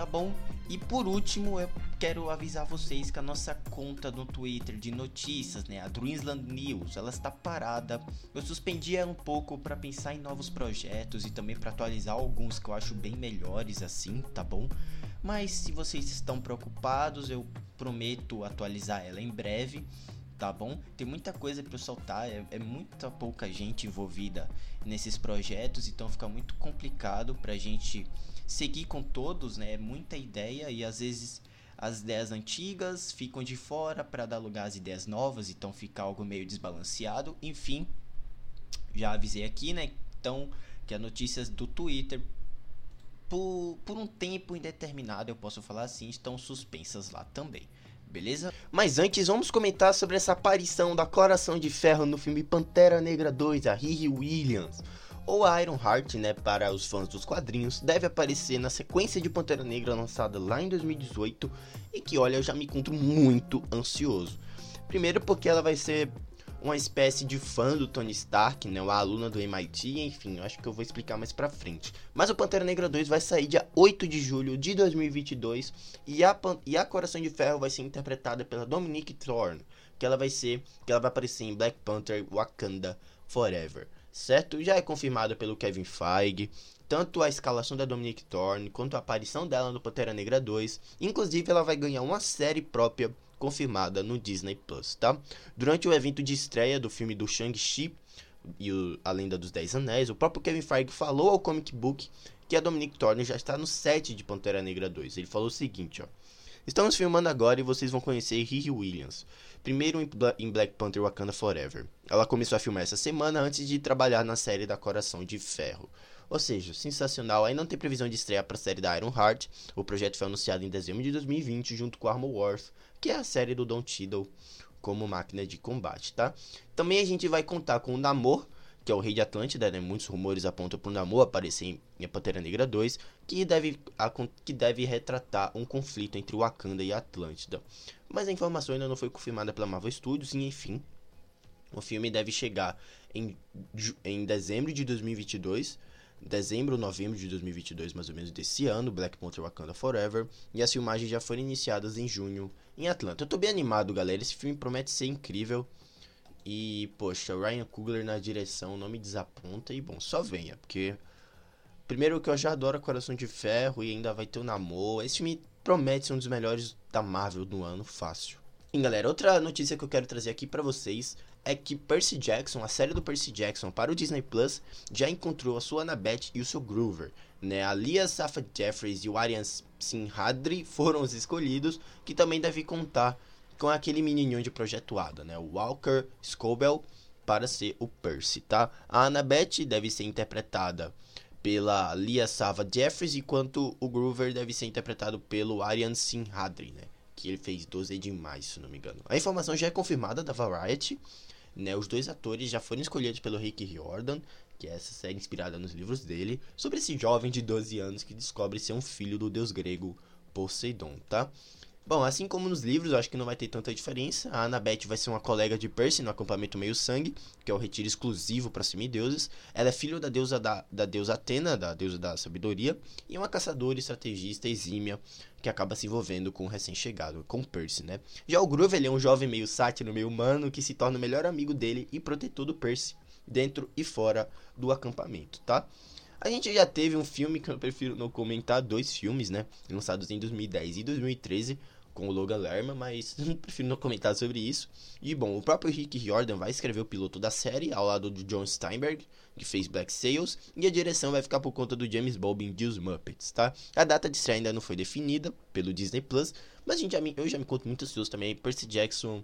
tá bom? E por último, eu quero avisar vocês que a nossa conta no Twitter de notícias, né, a Dreamsland News, ela está parada. Eu suspendi ela um pouco para pensar em novos projetos e também para atualizar alguns que eu acho bem melhores assim, tá bom? Mas se vocês estão preocupados, eu prometo atualizar ela em breve tá bom? Tem muita coisa para soltar, é, é, muita pouca gente envolvida nesses projetos, então fica muito complicado pra gente seguir com todos, né? É muita ideia e às vezes as ideias antigas ficam de fora para dar lugar às ideias novas, então fica algo meio desbalanceado. Enfim, já avisei aqui, né? Então, que as notícias do Twitter por, por um tempo indeterminado, eu posso falar assim, estão suspensas lá também beleza? Mas antes, vamos comentar sobre essa aparição da Coração de Ferro no filme Pantera Negra 2, a Riri Williams. Ou a Iron Heart, né, para os fãs dos quadrinhos, deve aparecer na sequência de Pantera Negra lançada lá em 2018 e que, olha, eu já me encontro muito ansioso. Primeiro porque ela vai ser uma espécie de fã do Tony Stark, né, uma aluna do MIT, enfim, eu acho que eu vou explicar mais pra frente. Mas o Pantera Negra 2 vai sair dia 8 de julho de 2022 e a, e a Coração de Ferro vai ser interpretada pela Dominique Thorne, que ela vai ser, que ela vai aparecer em Black Panther Wakanda Forever, certo? Já é confirmado pelo Kevin Feige, tanto a escalação da Dominique Thorne quanto a aparição dela no Pantera Negra 2, inclusive ela vai ganhar uma série própria confirmada no Disney Plus, tá? Durante o evento de estreia do filme do Shang-Chi e o, A Lenda dos Dez Anéis, o próprio Kevin Feige falou ao Comic Book que a Dominic Thorne já está no set de Pantera Negra 2. Ele falou o seguinte, ó. Estamos filmando agora e vocês vão conhecer Riri Williams. Primeiro em Black Panther Wakanda Forever. Ela começou a filmar essa semana antes de trabalhar na série da Coração de Ferro. Ou seja, sensacional. Aí não tem previsão de estreia para a série da Iron Heart. O projeto foi anunciado em dezembro de 2020 junto com Armor Wars, que é a série do Don Cheadle como máquina de combate, tá? Também a gente vai contar com o Namor, que é o rei de Atlântida, né? Muitos rumores apontam para o Namor aparecer em Pantera Negra 2, que deve, que deve retratar um conflito entre Wakanda e Atlântida. Mas a informação ainda não foi confirmada pela Marvel Studios, e enfim, o filme deve chegar em, em dezembro de 2022 dezembro, novembro de 2022, mais ou menos desse ano, Black Panther Wakanda Forever, e as filmagens já foram iniciadas em junho em Atlanta. Eu tô bem animado, galera. Esse filme promete ser incrível. E, poxa, Ryan Coogler na direção não me desaponta. E, bom, só venha, porque. Primeiro que eu já adoro Coração de Ferro e ainda vai ter o Namor. Esse filme promete ser um dos melhores da Marvel do ano, fácil. E galera, outra notícia que eu quero trazer aqui para vocês é que Percy Jackson, a série do Percy Jackson para o Disney Plus, já encontrou a sua Annabeth e o seu Groover. Né? A Lia Safa Jeffries e o Arian Sinhadri foram os escolhidos, que também deve contar com aquele menininho de Projeto Ada, né? o Walker Scobell, para ser o Percy, tá? A Annabeth deve ser interpretada pela Lia Sava Jeffries, enquanto o Groover deve ser interpretado pelo Arian Sinhadri, né? que ele fez 12 demais, se não me engano. A informação já é confirmada da Variety, né? Os dois atores já foram escolhidos pelo Rick Riordan, que é essa série inspirada nos livros dele, sobre esse jovem de 12 anos que descobre ser um filho do deus grego Poseidon, tá? Bom, assim como nos livros, eu acho que não vai ter tanta diferença. A Annabeth vai ser uma colega de Percy no acampamento Meio Sangue, que é o retiro exclusivo para semideuses. Ela é filha da deusa da, da deusa Atena, da deusa da sabedoria, e uma caçadora estrategista exímia que acaba se envolvendo com o recém-chegado, com Percy, né? Já o Groove, ele é um jovem meio sátiro, meio humano, que se torna o melhor amigo dele e protetor do Percy, dentro e fora do acampamento, tá? A gente já teve um filme que eu prefiro não comentar, dois filmes, né? Lançados em 2010 e 2013, com o Logan Lerman, mas prefiro não comentar sobre isso. E bom, o próprio Rick Riordan vai escrever o piloto da série, ao lado de John Steinberg, que fez Black Sails, e a direção vai ficar por conta do James Bobbin de Os Muppets, tá? A data de estreia ainda não foi definida pelo Disney Plus, mas a gente já me, eu já me conto muito ansioso também. Percy Jackson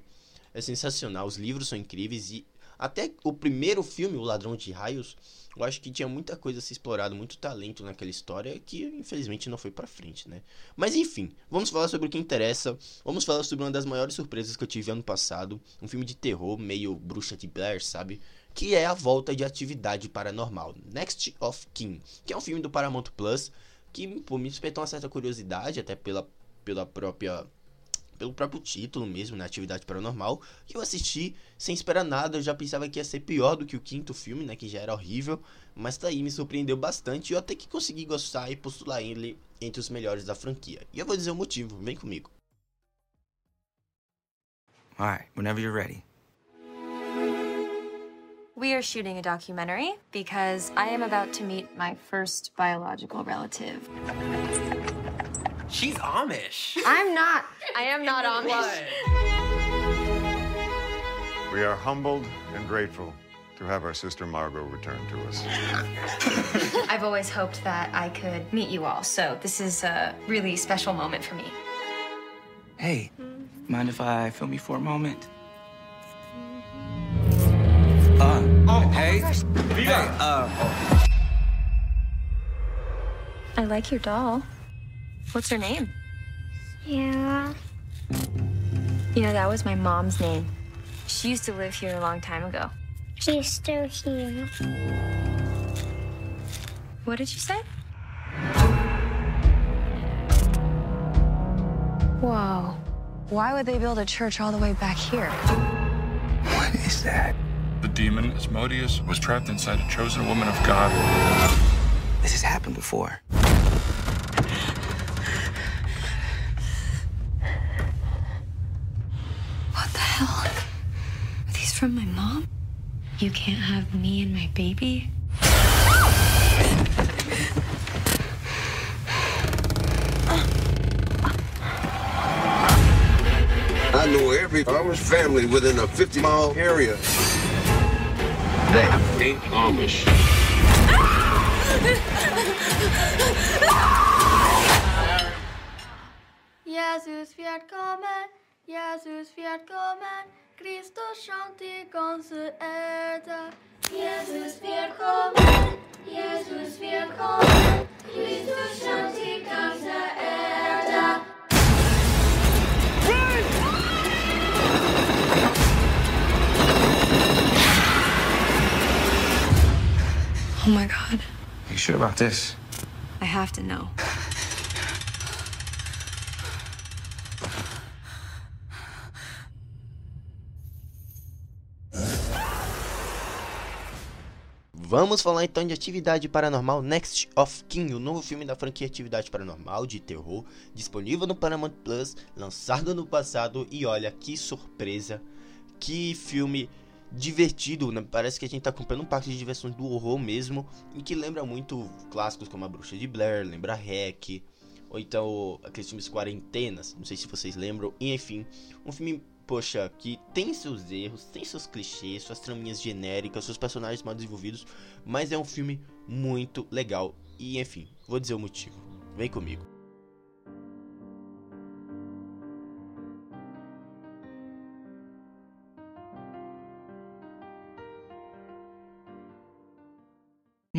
é sensacional, os livros são incríveis e até o primeiro filme, O Ladrão de Raios, eu acho que tinha muita coisa a ser explorado, muito talento naquela história que infelizmente não foi para frente, né? Mas enfim, vamos falar sobre o que interessa. Vamos falar sobre uma das maiores surpresas que eu tive ano passado, um filme de terror meio bruxa de Blair, sabe? Que é a volta de atividade paranormal, Next of Kin, que é um filme do Paramount Plus que pô, me despertou uma certa curiosidade até pela pela própria pelo próprio título mesmo, né? Atividade Paranormal. E eu assisti sem esperar nada. Eu já pensava que ia ser pior do que o quinto filme, né? Que já era horrível. Mas tá aí, me surpreendeu bastante. E eu até que consegui gostar e postular ele entre os melhores da franquia. E eu vou dizer o motivo. Vem comigo. Alright, whenever you're ready. We are shooting a documentary because I am about to meet my first biological relative. She's Amish. I'm not. I am not Amish. We are humbled and grateful to have our sister Margot return to us. I've always hoped that I could meet you all, so this is a really special moment for me. Hey, mind if I film you for a moment? Uh, oh, hey, hey, uh, I like your doll. What's her name? Yeah. You know, that was my mom's name. She used to live here a long time ago. She's still here. What did you say? Whoa. Why would they build a church all the way back here? what is that? The demon, Asmodeus, was trapped inside a chosen woman of God. This has happened before. The hell? Are these from my mom? You can't have me and my baby? I know every Amish family within a 50 mile area. They ain't Amish. Jesus wird kommen, Jesus fiat coman, Christus chanti consueta. Jesus fiat coman, Jesus fiat coman, Christus chanti consueta. Oh my god. Are you sure about this? I have to know. Vamos falar então de Atividade Paranormal Next of Kin, o novo filme da franquia Atividade Paranormal de terror, disponível no Paramount Plus, lançado no passado e olha que surpresa, que filme divertido, né? parece que a gente tá acompanhando um parque de diversões do horror mesmo, e que lembra muito clássicos como A Bruxa de Blair, lembra Hack, ou então aqueles filmes Quarentenas, não sei se vocês lembram, e enfim, um filme poxa, que tem seus erros, tem seus clichês, suas traminhas genéricas, seus personagens mal desenvolvidos, mas é um filme muito legal. E enfim, vou dizer o motivo. Vem comigo.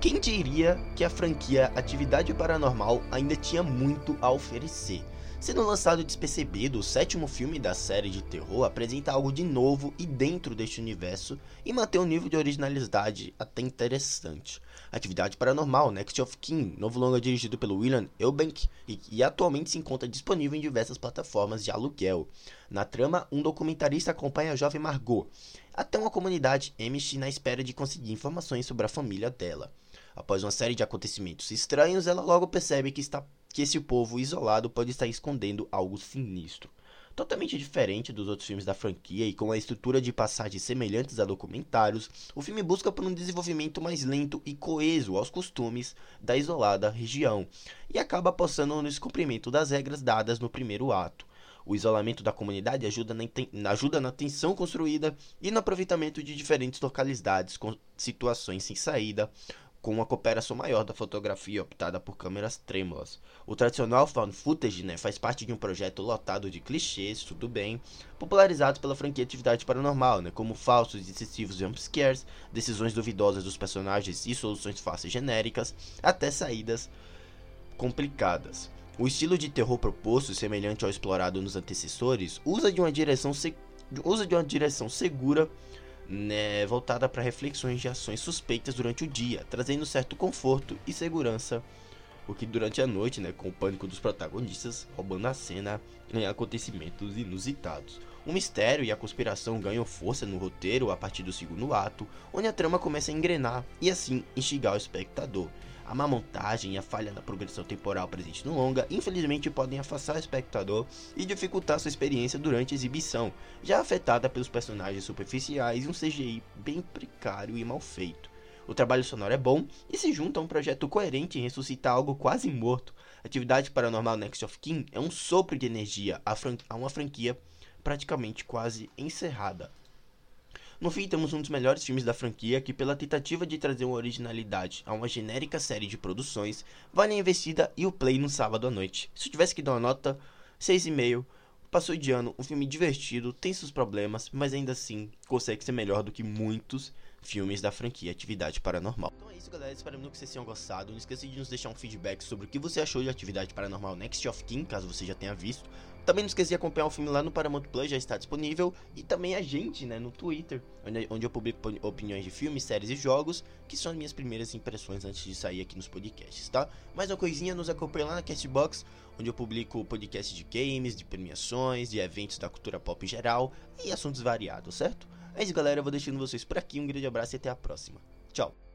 Quem diria que a franquia Atividade Paranormal ainda tinha muito a oferecer? Sendo lançado despercebido, o sétimo filme da série de terror apresenta algo de novo e dentro deste universo e mantém um nível de originalidade até interessante. Atividade Paranormal, Next of Kin, novo longa dirigido pelo William Eubank e, e atualmente se encontra disponível em diversas plataformas de aluguel. Na trama, um documentarista acompanha a jovem Margot até uma comunidade Amish na espera de conseguir informações sobre a família dela. Após uma série de acontecimentos estranhos, ela logo percebe que, está, que esse povo isolado pode estar escondendo algo sinistro. Totalmente diferente dos outros filmes da franquia e com a estrutura de passagens semelhantes a documentários, o filme busca por um desenvolvimento mais lento e coeso aos costumes da isolada região, e acaba apostando no descumprimento das regras dadas no primeiro ato. O isolamento da comunidade ajuda na, ajuda na tensão construída e no aproveitamento de diferentes localidades com situações sem saída, com uma cooperação maior da fotografia optada por câmeras trêmulas. O tradicional found footage né, faz parte de um projeto lotado de clichês, tudo bem, popularizado pela franquia Atividade Paranormal, né, como falsos e excessivos jumpscares, decisões duvidosas dos personagens e soluções fáceis genéricas, até saídas complicadas. O estilo de terror proposto, semelhante ao explorado nos antecessores, usa de uma direção, usa de uma direção segura né, voltada para reflexões de ações suspeitas durante o dia, trazendo certo conforto e segurança, o que durante a noite, né, com o pânico dos protagonistas, roubando a cena em acontecimentos inusitados. O mistério e a conspiração ganham força no roteiro a partir do segundo ato, onde a trama começa a engrenar e assim instigar o espectador, a má montagem e a falha na progressão temporal presente no longa, infelizmente podem afastar o espectador e dificultar sua experiência durante a exibição, já afetada pelos personagens superficiais e um CGI bem precário e mal feito. O trabalho sonoro é bom e se junta a um projeto coerente em ressuscitar algo quase morto. Atividade Paranormal Next of Kin é um sopro de energia a, a uma franquia praticamente quase encerrada. No fim, temos um dos melhores filmes da franquia que, pela tentativa de trazer uma originalidade a uma genérica série de produções, vale a investida e o play no sábado à noite. Se eu tivesse que dar uma nota, 6,5. Passou de ano, um filme divertido, tem seus problemas, mas ainda assim consegue ser melhor do que muitos filmes da franquia Atividade Paranormal. Então é isso, galera. Espero muito que vocês tenham gostado. Não esqueça de nos deixar um feedback sobre o que você achou de Atividade Paranormal Next of Kin, caso você já tenha visto. Também não esqueça de acompanhar o filme lá no Paramount Plus, já está disponível. E também a gente, né, no Twitter, onde, eu publico opiniões de filmes, séries e jogos, que são as minhas primeiras impressões antes de sair aqui nos podcasts, tá? Mais uma coisinha, nos acompanha lá na Castbox, onde eu publico podcast de games, de premiações, de eventos da cultura pop em geral e assuntos variados, certo? É isso, galera. Eu vou deixando vocês por aqui. Um grande abraço e até a próxima. Tchau.